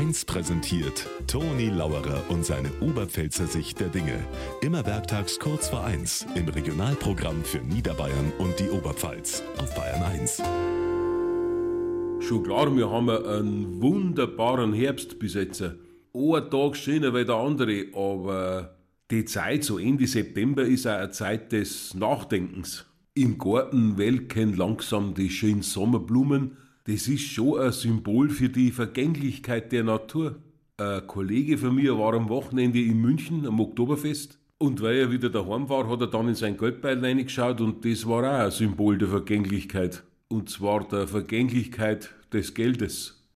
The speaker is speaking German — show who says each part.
Speaker 1: 1 präsentiert Toni Lauerer und seine Oberpfälzer Sicht der Dinge. Immer werktags kurz vor 1 im Regionalprogramm für Niederbayern und die Oberpfalz auf Bayern 1.
Speaker 2: Schon klar, wir haben einen wunderbaren Herbst bis jetzt. Ein Tag schöner wie der andere, aber die Zeit, so Ende September, ist auch eine Zeit des Nachdenkens. Im Garten welken langsam die schönen Sommerblumen. Das ist schon ein Symbol für die Vergänglichkeit der Natur. Ein Kollege von mir war am Wochenende in München am Oktoberfest und weil er wieder daheim war, hat er dann in sein Geldbeil reingeschaut und das war auch ein Symbol der Vergänglichkeit. Und zwar der Vergänglichkeit des Geldes.